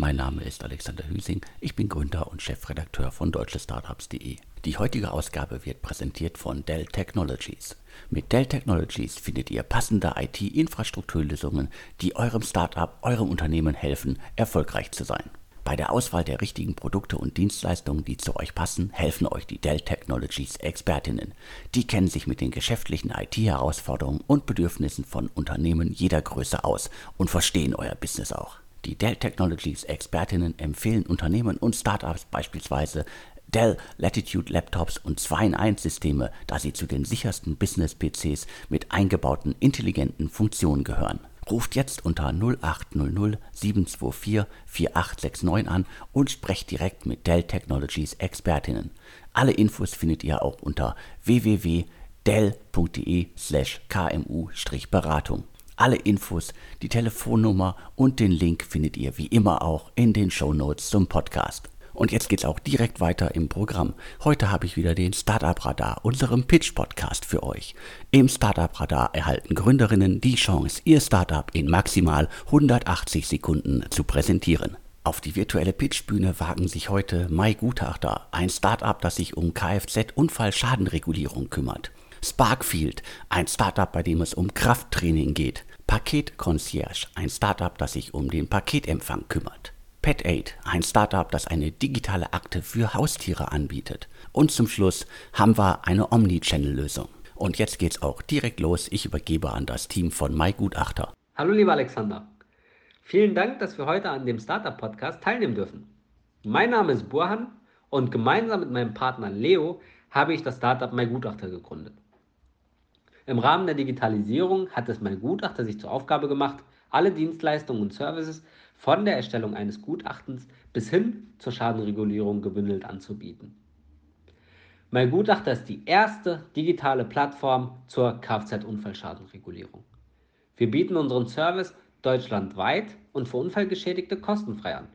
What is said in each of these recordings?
Mein Name ist Alexander Hüsing. Ich bin Gründer und Chefredakteur von deutschestartups.de. Die heutige Ausgabe wird präsentiert von Dell Technologies. Mit Dell Technologies findet ihr passende IT-Infrastrukturlösungen, die eurem Startup, eurem Unternehmen helfen, erfolgreich zu sein. Bei der Auswahl der richtigen Produkte und Dienstleistungen, die zu euch passen, helfen euch die Dell Technologies Expertinnen. Die kennen sich mit den geschäftlichen IT-Herausforderungen und Bedürfnissen von Unternehmen jeder Größe aus und verstehen euer Business auch. Die Dell Technologies Expertinnen empfehlen Unternehmen und Startups beispielsweise Dell Latitude Laptops und 2-in-1-Systeme, da sie zu den sichersten Business-PCs mit eingebauten intelligenten Funktionen gehören. Ruft jetzt unter 0800 724 4869 an und sprecht direkt mit Dell Technologies Expertinnen. Alle Infos findet ihr auch unter www.dell.de/kmu-beratung. Alle Infos, die Telefonnummer und den Link findet ihr wie immer auch in den Show Notes zum Podcast. Und jetzt geht's auch direkt weiter im Programm. Heute habe ich wieder den Startup Radar, unserem Pitch Podcast für euch. Im Startup Radar erhalten Gründerinnen die Chance, ihr Startup in maximal 180 Sekunden zu präsentieren. Auf die virtuelle Pitchbühne wagen sich heute Mai Gutachter, ein Startup, das sich um Kfz-Unfallschadenregulierung kümmert. Sparkfield, ein Startup, bei dem es um Krafttraining geht. Paket Concierge, ein Startup, das sich um den Paketempfang kümmert. PetAid, ein Startup, das eine digitale Akte für Haustiere anbietet. Und zum Schluss haben wir eine Omnichannel-Lösung. Und jetzt geht's auch direkt los. Ich übergebe an das Team von MyGutachter. Hallo lieber Alexander. Vielen Dank, dass wir heute an dem Startup-Podcast teilnehmen dürfen. Mein Name ist Burhan und gemeinsam mit meinem Partner Leo habe ich das Startup MyGutachter gegründet. Im Rahmen der Digitalisierung hat es MyGutachter sich zur Aufgabe gemacht, alle Dienstleistungen und Services von der Erstellung eines Gutachtens bis hin zur Schadenregulierung gebündelt anzubieten. Mein Gutachter ist die erste digitale Plattform zur Kfz-Unfallschadenregulierung. Wir bieten unseren Service deutschlandweit und für Unfallgeschädigte kostenfrei an.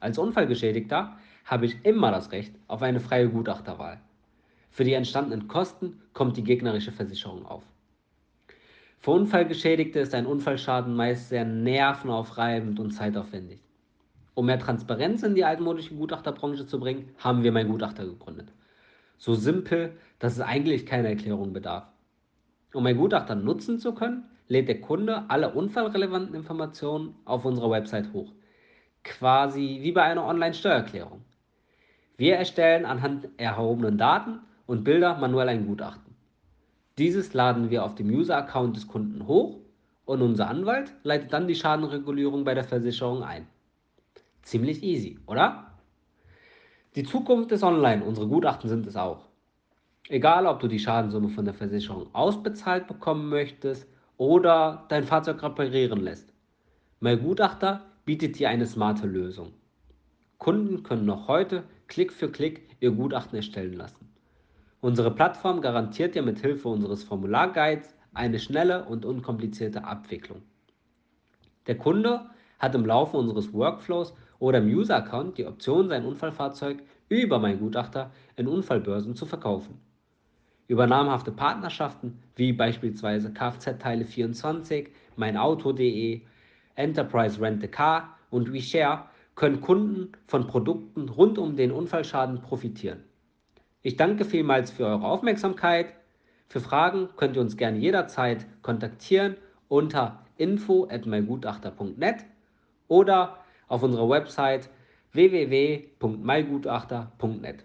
Als Unfallgeschädigter habe ich immer das Recht auf eine freie Gutachterwahl. Für die entstandenen Kosten kommt die gegnerische Versicherung auf. Für Unfallgeschädigte ist ein Unfallschaden meist sehr nervenaufreibend und zeitaufwendig. Um mehr Transparenz in die altmodische Gutachterbranche zu bringen, haben wir mein Gutachter gegründet. So simpel, dass es eigentlich keine Erklärung bedarf. Um mein Gutachter nutzen zu können, lädt der Kunde alle unfallrelevanten Informationen auf unserer Website hoch. Quasi wie bei einer Online-Steuererklärung. Wir erstellen anhand erhobenen Daten und Bilder manuell ein Gutachten. Dieses laden wir auf dem User-Account des Kunden hoch und unser Anwalt leitet dann die Schadenregulierung bei der Versicherung ein. Ziemlich easy, oder? Die Zukunft ist online, unsere Gutachten sind es auch. Egal, ob du die Schadensumme von der Versicherung ausbezahlt bekommen möchtest oder dein Fahrzeug reparieren lässt. Mein Gutachter bietet dir eine smarte Lösung. Kunden können noch heute Klick für Klick ihr Gutachten erstellen lassen. Unsere Plattform garantiert dir mit Hilfe unseres Formularguides eine schnelle und unkomplizierte Abwicklung. Der Kunde hat im Laufe unseres Workflows oder im User-Account die Option, sein Unfallfahrzeug über mein Gutachter in Unfallbörsen zu verkaufen. Über namhafte Partnerschaften wie beispielsweise Kfz-Teile24, meinauto.de, Enterprise Rent a Car und WeShare können Kunden von Produkten rund um den Unfallschaden profitieren. Ich danke vielmals für eure Aufmerksamkeit. Für Fragen könnt ihr uns gerne jederzeit kontaktieren unter info@mygutachter.net oder auf unserer Website www.mygutachter.net.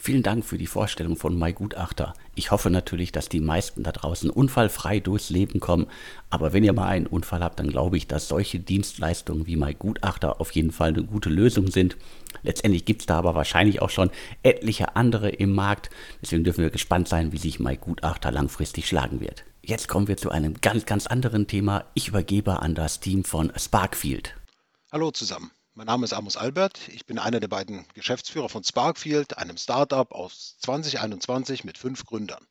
Vielen Dank für die Vorstellung von MyGutachter. Ich hoffe natürlich, dass die meisten da draußen unfallfrei durchs Leben kommen. Aber wenn ihr mal einen Unfall habt, dann glaube ich, dass solche Dienstleistungen wie MyGutachter auf jeden Fall eine gute Lösung sind. Letztendlich gibt es da aber wahrscheinlich auch schon etliche andere im Markt. Deswegen dürfen wir gespannt sein, wie sich MyGutachter langfristig schlagen wird. Jetzt kommen wir zu einem ganz, ganz anderen Thema. Ich übergebe an das Team von Sparkfield. Hallo zusammen. Mein Name ist Amos Albert. Ich bin einer der beiden Geschäftsführer von Sparkfield, einem Startup aus 2021 mit fünf Gründern.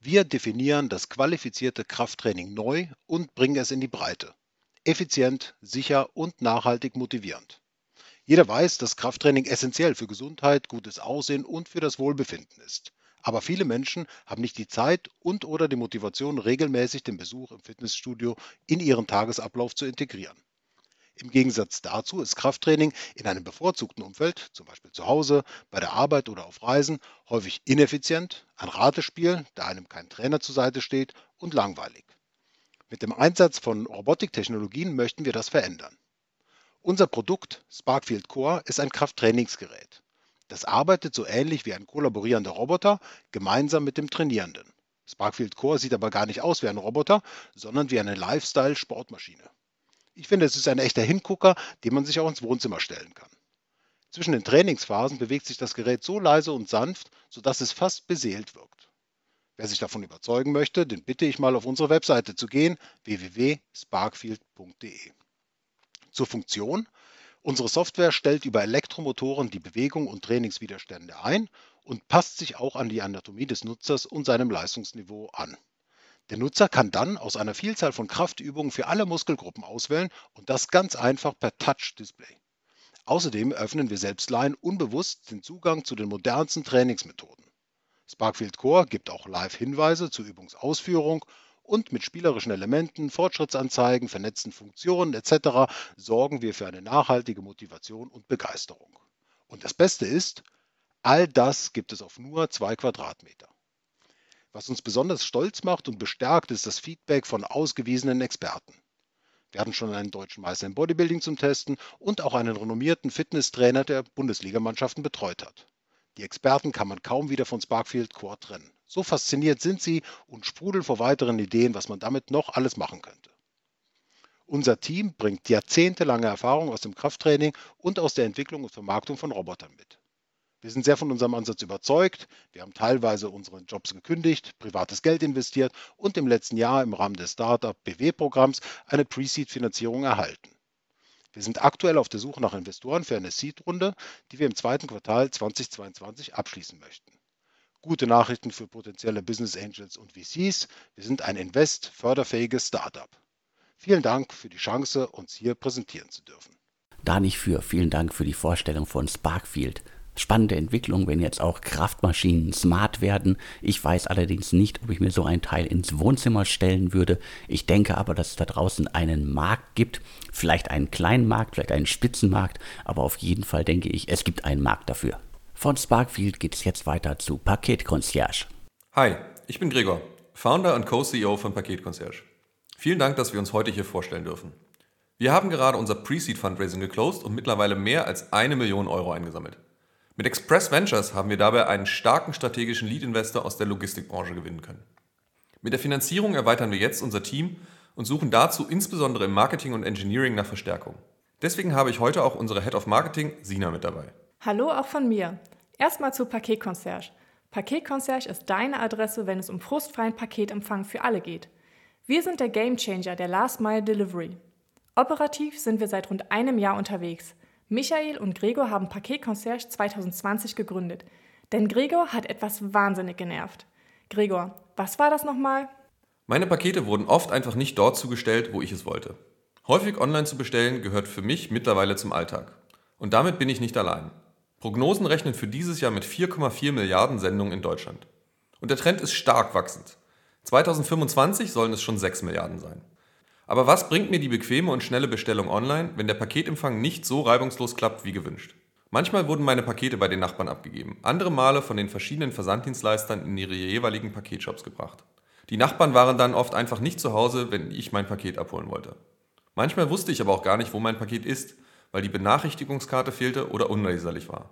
Wir definieren das qualifizierte Krafttraining neu und bringen es in die Breite. Effizient, sicher und nachhaltig motivierend. Jeder weiß, dass Krafttraining essentiell für Gesundheit, gutes Aussehen und für das Wohlbefinden ist. Aber viele Menschen haben nicht die Zeit und oder die Motivation, regelmäßig den Besuch im Fitnessstudio in ihren Tagesablauf zu integrieren. Im Gegensatz dazu ist Krafttraining in einem bevorzugten Umfeld, zum Beispiel zu Hause, bei der Arbeit oder auf Reisen, häufig ineffizient, ein Ratespiel, da einem kein Trainer zur Seite steht und langweilig. Mit dem Einsatz von Robotiktechnologien möchten wir das verändern. Unser Produkt Sparkfield Core ist ein Krafttrainingsgerät. Das arbeitet so ähnlich wie ein kollaborierender Roboter gemeinsam mit dem Trainierenden. Sparkfield Core sieht aber gar nicht aus wie ein Roboter, sondern wie eine Lifestyle-Sportmaschine. Ich finde, es ist ein echter Hingucker, den man sich auch ins Wohnzimmer stellen kann. Zwischen den Trainingsphasen bewegt sich das Gerät so leise und sanft, sodass es fast beseelt wirkt. Wer sich davon überzeugen möchte, den bitte ich mal auf unsere Webseite zu gehen, www.sparkfield.de. Zur Funktion. Unsere Software stellt über Elektromotoren die Bewegung und Trainingswiderstände ein und passt sich auch an die Anatomie des Nutzers und seinem Leistungsniveau an. Der Nutzer kann dann aus einer Vielzahl von Kraftübungen für alle Muskelgruppen auswählen und das ganz einfach per Touch-Display. Außerdem öffnen wir selbst Laien unbewusst den Zugang zu den modernsten Trainingsmethoden. Sparkfield Core gibt auch Live-Hinweise zur Übungsausführung und mit spielerischen Elementen, Fortschrittsanzeigen, vernetzten Funktionen etc. sorgen wir für eine nachhaltige Motivation und Begeisterung. Und das Beste ist, all das gibt es auf nur zwei Quadratmeter. Was uns besonders stolz macht und bestärkt, ist das Feedback von ausgewiesenen Experten. Wir hatten schon einen deutschen Meister im Bodybuilding zum Testen und auch einen renommierten Fitnesstrainer, der Bundesligamannschaften betreut hat. Die Experten kann man kaum wieder von Sparkfield Core trennen. So fasziniert sind sie und sprudeln vor weiteren Ideen, was man damit noch alles machen könnte. Unser Team bringt jahrzehntelange Erfahrung aus dem Krafttraining und aus der Entwicklung und Vermarktung von Robotern mit. Wir sind sehr von unserem Ansatz überzeugt. Wir haben teilweise unsere Jobs gekündigt, privates Geld investiert und im letzten Jahr im Rahmen des Startup BW-Programms eine Pre-Seed-Finanzierung erhalten. Wir sind aktuell auf der Suche nach Investoren für eine Seed-Runde, die wir im zweiten Quartal 2022 abschließen möchten. Gute Nachrichten für potenzielle Business Angels und VCs. Wir sind ein invest förderfähiges Startup. Vielen Dank für die Chance, uns hier präsentieren zu dürfen. Da nicht für. Vielen Dank für die Vorstellung von Sparkfield spannende Entwicklung, wenn jetzt auch Kraftmaschinen smart werden. Ich weiß allerdings nicht, ob ich mir so ein Teil ins Wohnzimmer stellen würde. Ich denke aber, dass es da draußen einen Markt gibt, vielleicht einen kleinen Markt, vielleicht einen Spitzenmarkt, aber auf jeden Fall denke ich, es gibt einen Markt dafür. Von Sparkfield geht es jetzt weiter zu Paket Concierge. Hi, ich bin Gregor, Founder und Co-CEO von Paket Concierge. Vielen Dank, dass wir uns heute hier vorstellen dürfen. Wir haben gerade unser Pre-Seed Fundraising geclosed und mittlerweile mehr als eine Million Euro eingesammelt. Mit Express Ventures haben wir dabei einen starken strategischen Lead-Investor aus der Logistikbranche gewinnen können. Mit der Finanzierung erweitern wir jetzt unser Team und suchen dazu insbesondere im Marketing und Engineering nach Verstärkung. Deswegen habe ich heute auch unsere Head of Marketing, Sina, mit dabei. Hallo auch von mir. Erstmal zu Paket Concierge. Ist deine Adresse, wenn es um frustfreien Paketempfang für alle geht. Wir sind der Gamechanger der Last Mile Delivery. Operativ sind wir seit rund einem Jahr unterwegs – Michael und Gregor haben Paket Concierge 2020 gegründet. Denn Gregor hat etwas wahnsinnig genervt. Gregor, was war das nochmal? Meine Pakete wurden oft einfach nicht dort zugestellt, wo ich es wollte. Häufig online zu bestellen gehört für mich mittlerweile zum Alltag. Und damit bin ich nicht allein. Prognosen rechnen für dieses Jahr mit 4,4 Milliarden Sendungen in Deutschland. Und der Trend ist stark wachsend. 2025 sollen es schon 6 Milliarden sein. Aber was bringt mir die bequeme und schnelle Bestellung online, wenn der Paketempfang nicht so reibungslos klappt wie gewünscht? Manchmal wurden meine Pakete bei den Nachbarn abgegeben, andere Male von den verschiedenen Versanddienstleistern in ihre jeweiligen Paketshops gebracht. Die Nachbarn waren dann oft einfach nicht zu Hause, wenn ich mein Paket abholen wollte. Manchmal wusste ich aber auch gar nicht, wo mein Paket ist, weil die Benachrichtigungskarte fehlte oder unleserlich war.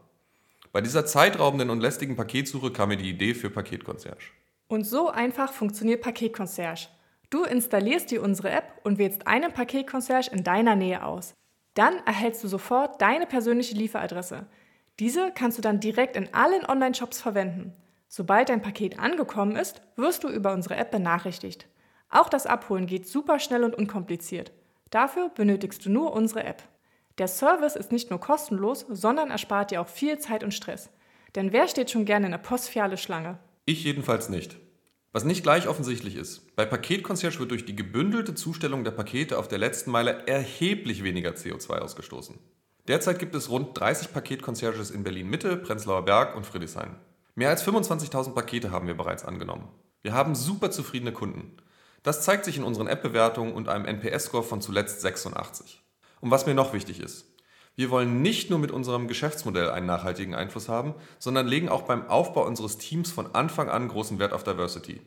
Bei dieser zeitraubenden und lästigen Paketsuche kam mir die Idee für Paketconcierge. Und so einfach funktioniert Paketconcierge. Du installierst dir unsere App und wählst einen Paketconcierge in deiner Nähe aus. Dann erhältst du sofort deine persönliche Lieferadresse. Diese kannst du dann direkt in allen Online-Shops verwenden. Sobald dein Paket angekommen ist, wirst du über unsere App benachrichtigt. Auch das Abholen geht super schnell und unkompliziert. Dafür benötigst du nur unsere App. Der Service ist nicht nur kostenlos, sondern erspart dir auch viel Zeit und Stress. Denn wer steht schon gerne in der Postfiliale Schlange? Ich jedenfalls nicht. Was nicht gleich offensichtlich ist, bei Paketconcierge wird durch die gebündelte Zustellung der Pakete auf der letzten Meile erheblich weniger CO2 ausgestoßen. Derzeit gibt es rund 30 Paketconcierges in Berlin-Mitte, Prenzlauer Berg und Friedrichshain. Mehr als 25.000 Pakete haben wir bereits angenommen. Wir haben super zufriedene Kunden. Das zeigt sich in unseren App-Bewertungen und einem NPS-Score von zuletzt 86. Und was mir noch wichtig ist, wir wollen nicht nur mit unserem Geschäftsmodell einen nachhaltigen Einfluss haben, sondern legen auch beim Aufbau unseres Teams von Anfang an großen Wert auf Diversity.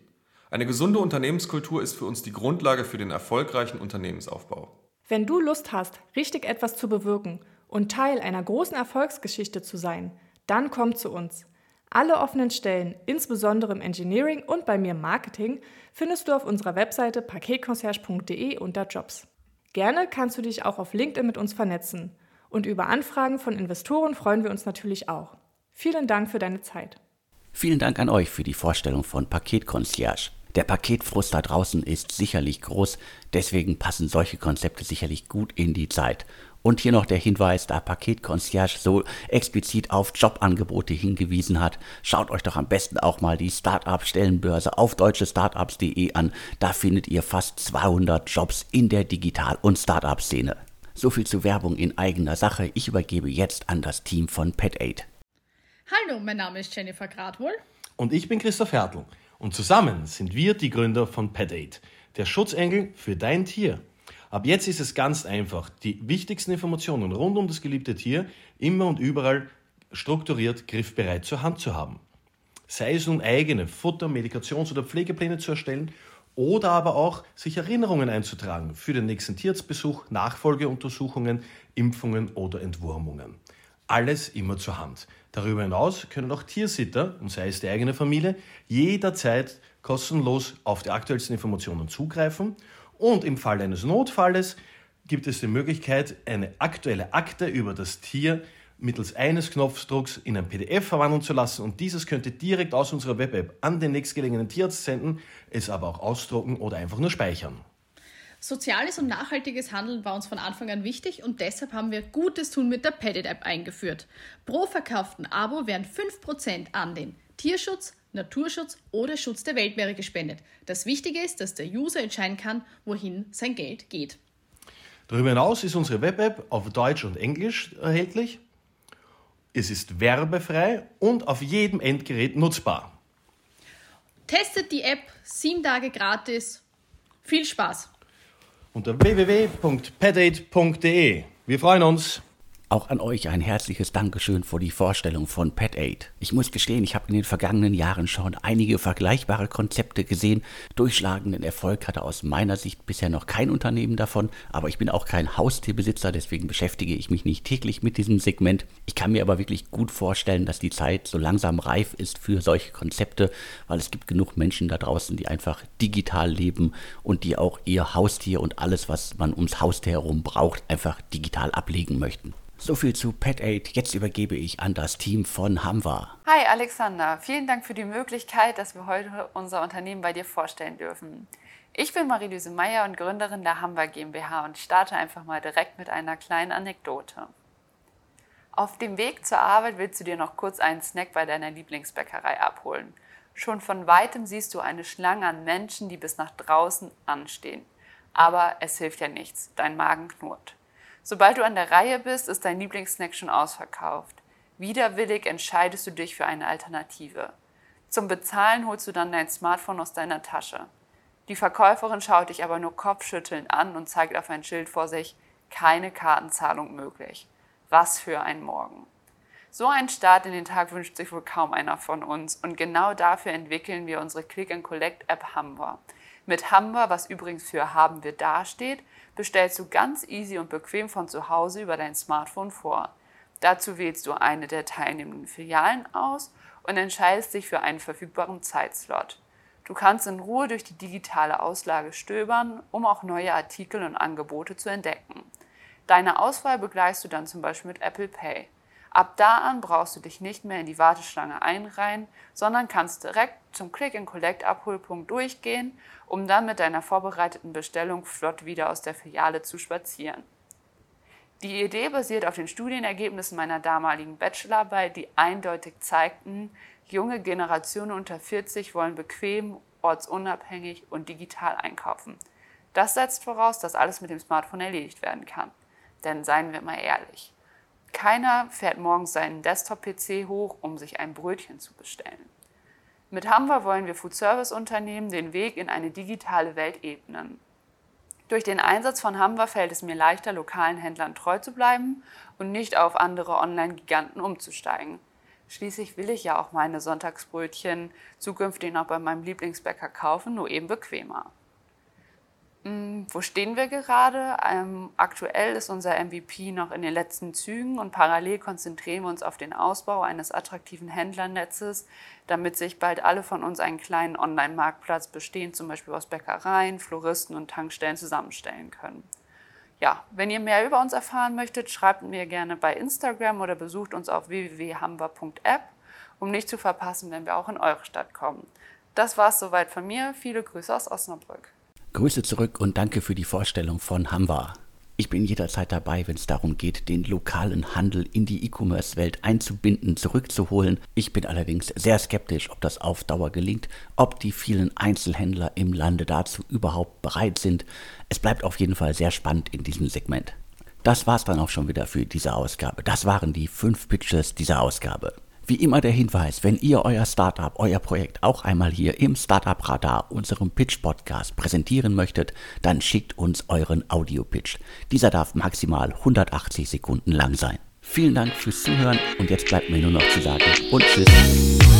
Eine gesunde Unternehmenskultur ist für uns die Grundlage für den erfolgreichen Unternehmensaufbau. Wenn du Lust hast, richtig etwas zu bewirken und Teil einer großen Erfolgsgeschichte zu sein, dann komm zu uns. Alle offenen Stellen, insbesondere im Engineering und bei mir im Marketing, findest du auf unserer Webseite paketconcierge.de unter Jobs. Gerne kannst du dich auch auf LinkedIn mit uns vernetzen. Und über Anfragen von Investoren freuen wir uns natürlich auch. Vielen Dank für deine Zeit. Vielen Dank an euch für die Vorstellung von Paketconcierge. Der Paketfrust da draußen ist sicherlich groß, deswegen passen solche Konzepte sicherlich gut in die Zeit. Und hier noch der Hinweis, da Paketconcierge so explizit auf Jobangebote hingewiesen hat, schaut euch doch am besten auch mal die Startup-Stellenbörse auf deutschestartups.de an. Da findet ihr fast 200 Jobs in der Digital- und Startup-Szene. So viel zu Werbung in eigener Sache. Ich übergebe jetzt an das Team von Pet8. Hallo, mein Name ist Jennifer Gradwohl. Und ich bin Christoph Hertl. Und zusammen sind wir die Gründer von Pet8, der Schutzengel für dein Tier. Ab jetzt ist es ganz einfach, die wichtigsten Informationen rund um das geliebte Tier immer und überall strukturiert griffbereit zur Hand zu haben. Sei es nun eigene Futter-, Medikations- oder Pflegepläne zu erstellen oder aber auch sich Erinnerungen einzutragen für den nächsten Tierarztbesuch, Nachfolgeuntersuchungen, Impfungen oder Entwurmungen. Alles immer zur Hand. Darüber hinaus können auch Tiersitter, und sei es die eigene Familie, jederzeit kostenlos auf die aktuellsten Informationen zugreifen. Und im Fall eines Notfalles gibt es die Möglichkeit, eine aktuelle Akte über das Tier mittels eines Knopfdrucks in ein PDF verwandeln zu lassen und dieses könnt ihr direkt aus unserer Web-App an den nächstgelegenen Tierarzt senden, es aber auch ausdrucken oder einfach nur speichern. Soziales und nachhaltiges Handeln war uns von Anfang an wichtig und deshalb haben wir Gutes tun mit der Petted App eingeführt. Pro verkauften Abo werden 5% an den Tierschutz, Naturschutz oder Schutz der Weltmeere gespendet. Das Wichtige ist, dass der User entscheiden kann, wohin sein Geld geht. Darüber hinaus ist unsere Web-App auf Deutsch und Englisch erhältlich es ist werbefrei und auf jedem Endgerät nutzbar. Testet die App sieben Tage gratis. Viel Spaß! Unter www.pedate.de. Wir freuen uns. Auch an euch ein herzliches Dankeschön für die Vorstellung von Pet 8. Ich muss gestehen, ich habe in den vergangenen Jahren schon einige vergleichbare Konzepte gesehen. Durchschlagenden Erfolg hatte aus meiner Sicht bisher noch kein Unternehmen davon, aber ich bin auch kein Haustierbesitzer, deswegen beschäftige ich mich nicht täglich mit diesem Segment. Ich kann mir aber wirklich gut vorstellen, dass die Zeit so langsam reif ist für solche Konzepte, weil es gibt genug Menschen da draußen, die einfach digital leben und die auch ihr Haustier und alles, was man ums Haustier herum braucht, einfach digital ablegen möchten. So viel zu Pet8. Jetzt übergebe ich an das Team von Hamwa. Hi Alexander, vielen Dank für die Möglichkeit, dass wir heute unser Unternehmen bei dir vorstellen dürfen. Ich bin Marie-Lise Meyer und Gründerin der Hamwa GmbH und starte einfach mal direkt mit einer kleinen Anekdote. Auf dem Weg zur Arbeit willst du dir noch kurz einen Snack bei deiner Lieblingsbäckerei abholen. Schon von weitem siehst du eine Schlange an Menschen, die bis nach draußen anstehen. Aber es hilft ja nichts, dein Magen knurrt. Sobald du an der Reihe bist, ist dein Lieblingssnack schon ausverkauft. Widerwillig entscheidest du dich für eine Alternative. Zum Bezahlen holst du dann dein Smartphone aus deiner Tasche. Die Verkäuferin schaut dich aber nur kopfschüttelnd an und zeigt auf ein Schild vor sich, keine Kartenzahlung möglich. Was für ein Morgen. So einen Start in den Tag wünscht sich wohl kaum einer von uns und genau dafür entwickeln wir unsere Click-and-Collect-App Hammer. Mit Hammer, was übrigens für haben wir dasteht, bestellst du ganz easy und bequem von zu Hause über dein Smartphone vor. Dazu wählst du eine der teilnehmenden Filialen aus und entscheidest dich für einen verfügbaren Zeitslot. Du kannst in Ruhe durch die digitale Auslage stöbern, um auch neue Artikel und Angebote zu entdecken. Deine Auswahl begleichst du dann zum Beispiel mit Apple Pay. Ab da an brauchst du dich nicht mehr in die Warteschlange einreihen, sondern kannst direkt zum Click-and-Collect-Abholpunkt durchgehen, um dann mit deiner vorbereiteten Bestellung flott wieder aus der Filiale zu spazieren. Die Idee basiert auf den Studienergebnissen meiner damaligen Bachelorarbeit, die eindeutig zeigten, junge Generationen unter 40 wollen bequem, ortsunabhängig und digital einkaufen. Das setzt voraus, dass alles mit dem Smartphone erledigt werden kann. Denn seien wir mal ehrlich, keiner fährt morgens seinen Desktop-PC hoch, um sich ein Brötchen zu bestellen. Mit Hamwer wollen wir Food-Service-Unternehmen den Weg in eine digitale Welt ebnen. Durch den Einsatz von Hamwer fällt es mir leichter, lokalen Händlern treu zu bleiben und nicht auf andere Online-Giganten umzusteigen. Schließlich will ich ja auch meine Sonntagsbrötchen zukünftig noch bei meinem Lieblingsbäcker kaufen, nur eben bequemer. Hm, wo stehen wir gerade? Ähm, aktuell ist unser MVP noch in den letzten Zügen und parallel konzentrieren wir uns auf den Ausbau eines attraktiven Händlernetzes, damit sich bald alle von uns einen kleinen Online-Marktplatz bestehend zum Beispiel aus Bäckereien, Floristen und Tankstellen zusammenstellen können. Ja, wenn ihr mehr über uns erfahren möchtet, schreibt mir gerne bei Instagram oder besucht uns auf www.hamber.app, um nicht zu verpassen, wenn wir auch in eure Stadt kommen. Das war's soweit von mir. Viele Grüße aus Osnabrück. Grüße zurück und danke für die Vorstellung von Hamwa. Ich bin jederzeit dabei, wenn es darum geht, den lokalen Handel in die E-Commerce-Welt einzubinden, zurückzuholen. Ich bin allerdings sehr skeptisch, ob das auf Dauer gelingt, ob die vielen Einzelhändler im Lande dazu überhaupt bereit sind. Es bleibt auf jeden Fall sehr spannend in diesem Segment. Das war's dann auch schon wieder für diese Ausgabe. Das waren die fünf Pitches dieser Ausgabe. Wie immer der Hinweis, wenn ihr euer Startup, euer Projekt auch einmal hier im Startup Radar, unserem Pitch Podcast präsentieren möchtet, dann schickt uns euren Audio-Pitch. Dieser darf maximal 180 Sekunden lang sein. Vielen Dank fürs Zuhören und jetzt bleibt mir nur noch zu sagen und tschüss.